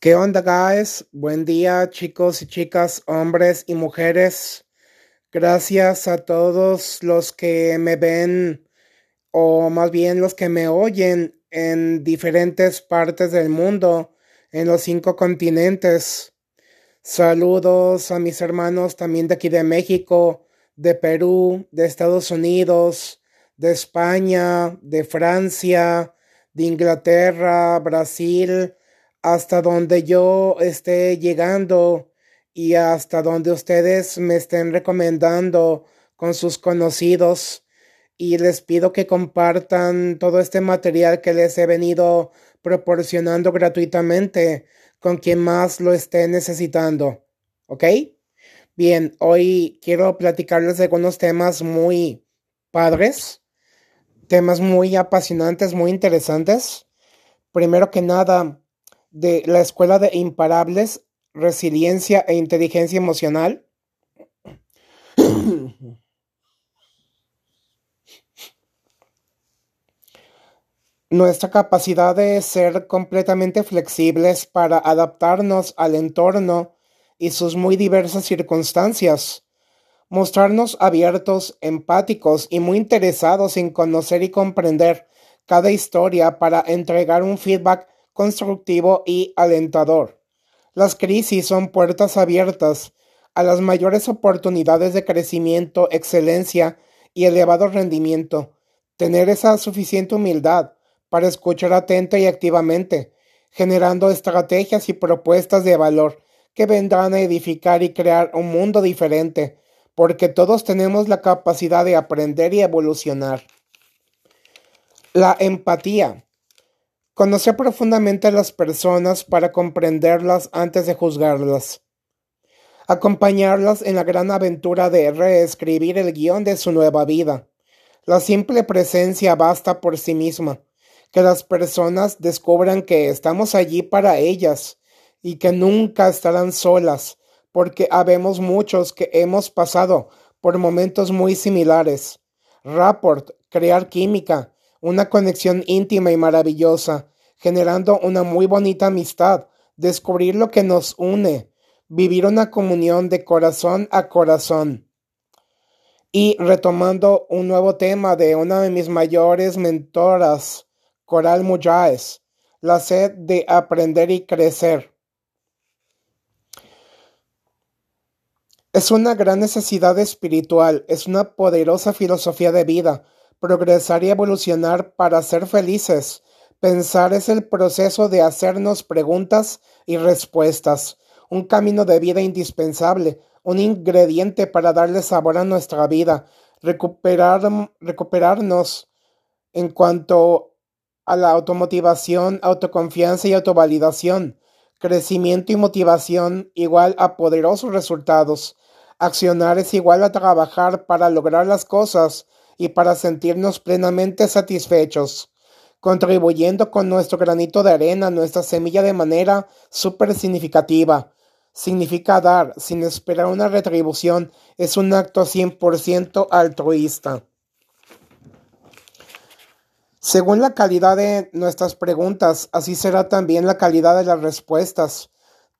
¿Qué onda, guys? Buen día, chicos y chicas, hombres y mujeres. Gracias a todos los que me ven, o más bien los que me oyen en diferentes partes del mundo, en los cinco continentes. Saludos a mis hermanos también de aquí de México, de Perú, de Estados Unidos, de España, de Francia, de Inglaterra, Brasil, hasta donde yo esté llegando y hasta donde ustedes me estén recomendando con sus conocidos y les pido que compartan todo este material que les he venido proporcionando gratuitamente con quien más lo esté necesitando. ¿Ok? Bien, hoy quiero platicarles de algunos temas muy padres, temas muy apasionantes, muy interesantes. Primero que nada, de la Escuela de Imparables, Resiliencia e Inteligencia Emocional. Nuestra capacidad de ser completamente flexibles para adaptarnos al entorno y sus muy diversas circunstancias. Mostrarnos abiertos, empáticos y muy interesados en conocer y comprender cada historia para entregar un feedback constructivo y alentador. Las crisis son puertas abiertas a las mayores oportunidades de crecimiento, excelencia y elevado rendimiento. Tener esa suficiente humildad para escuchar atenta y activamente, generando estrategias y propuestas de valor que vendrán a edificar y crear un mundo diferente, porque todos tenemos la capacidad de aprender y evolucionar. La empatía Conocer profundamente a las personas para comprenderlas antes de juzgarlas. Acompañarlas en la gran aventura de reescribir el guion de su nueva vida. La simple presencia basta por sí misma. Que las personas descubran que estamos allí para ellas y que nunca estarán solas, porque habemos muchos que hemos pasado por momentos muy similares. Rapport, crear química, una conexión íntima y maravillosa, generando una muy bonita amistad, descubrir lo que nos une, vivir una comunión de corazón a corazón. Y retomando un nuevo tema de una de mis mayores mentoras, Coral Muyáez, la sed de aprender y crecer. Es una gran necesidad espiritual, es una poderosa filosofía de vida, progresar y evolucionar para ser felices. Pensar es el proceso de hacernos preguntas y respuestas, un camino de vida indispensable, un ingrediente para darle sabor a nuestra vida, recuperar, recuperarnos en cuanto a la automotivación, autoconfianza y autovalidación, crecimiento y motivación igual a poderosos resultados. Accionar es igual a trabajar para lograr las cosas y para sentirnos plenamente satisfechos, contribuyendo con nuestro granito de arena, nuestra semilla de manera súper significativa. Significa dar sin esperar una retribución, es un acto 100% altruista. Según la calidad de nuestras preguntas, así será también la calidad de las respuestas.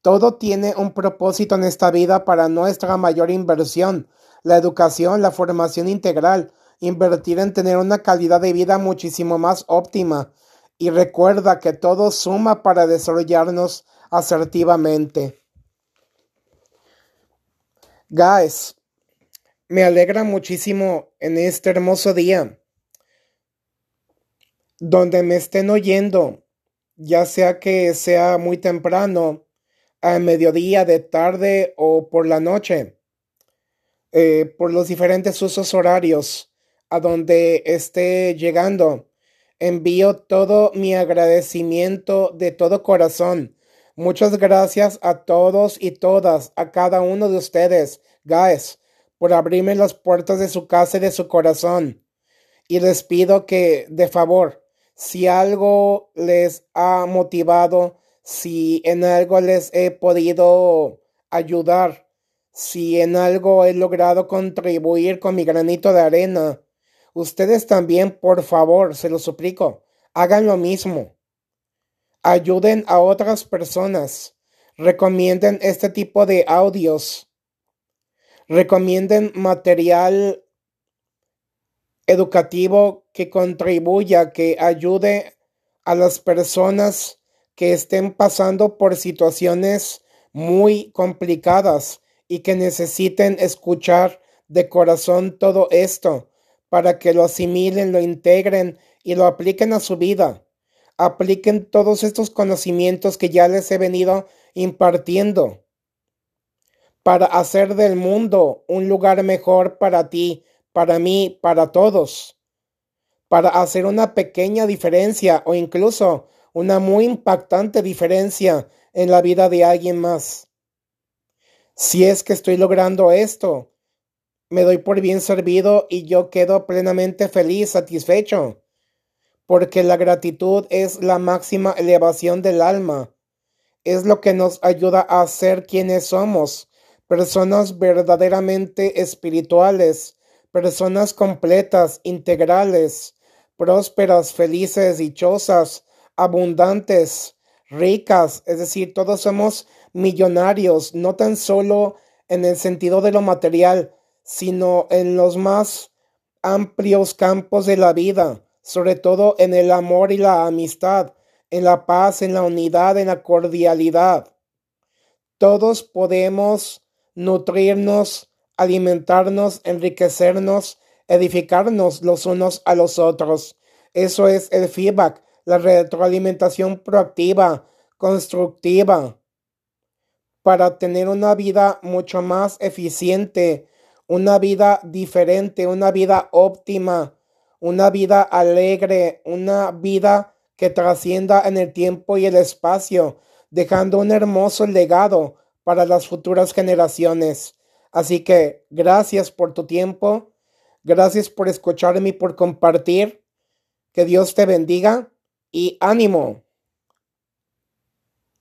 Todo tiene un propósito en esta vida para nuestra mayor inversión, la educación, la formación integral, invertir en tener una calidad de vida muchísimo más óptima y recuerda que todo suma para desarrollarnos asertivamente. Guys, me alegra muchísimo en este hermoso día donde me estén oyendo, ya sea que sea muy temprano, a mediodía, de tarde o por la noche, eh, por los diferentes usos horarios a donde esté llegando. Envío todo mi agradecimiento de todo corazón. Muchas gracias a todos y todas, a cada uno de ustedes, guys, por abrirme las puertas de su casa y de su corazón. Y les pido que, de favor, si algo les ha motivado, si en algo les he podido ayudar, si en algo he logrado contribuir con mi granito de arena, Ustedes también, por favor, se lo suplico, hagan lo mismo. ayuden a otras personas, recomienden este tipo de audios, recomienden material educativo que contribuya, que ayude a las personas que estén pasando por situaciones muy complicadas y que necesiten escuchar de corazón todo esto para que lo asimilen, lo integren y lo apliquen a su vida. Apliquen todos estos conocimientos que ya les he venido impartiendo para hacer del mundo un lugar mejor para ti, para mí, para todos, para hacer una pequeña diferencia o incluso una muy impactante diferencia en la vida de alguien más. Si es que estoy logrando esto, me doy por bien servido y yo quedo plenamente feliz, satisfecho, porque la gratitud es la máxima elevación del alma, es lo que nos ayuda a ser quienes somos, personas verdaderamente espirituales, personas completas, integrales, prósperas, felices, dichosas, abundantes, ricas, es decir, todos somos millonarios, no tan solo en el sentido de lo material, sino en los más amplios campos de la vida, sobre todo en el amor y la amistad, en la paz, en la unidad, en la cordialidad. Todos podemos nutrirnos, alimentarnos, enriquecernos, edificarnos los unos a los otros. Eso es el feedback, la retroalimentación proactiva, constructiva, para tener una vida mucho más eficiente, una vida diferente, una vida óptima, una vida alegre, una vida que trascienda en el tiempo y el espacio, dejando un hermoso legado para las futuras generaciones. Así que gracias por tu tiempo, gracias por escucharme y por compartir. Que Dios te bendiga y ánimo.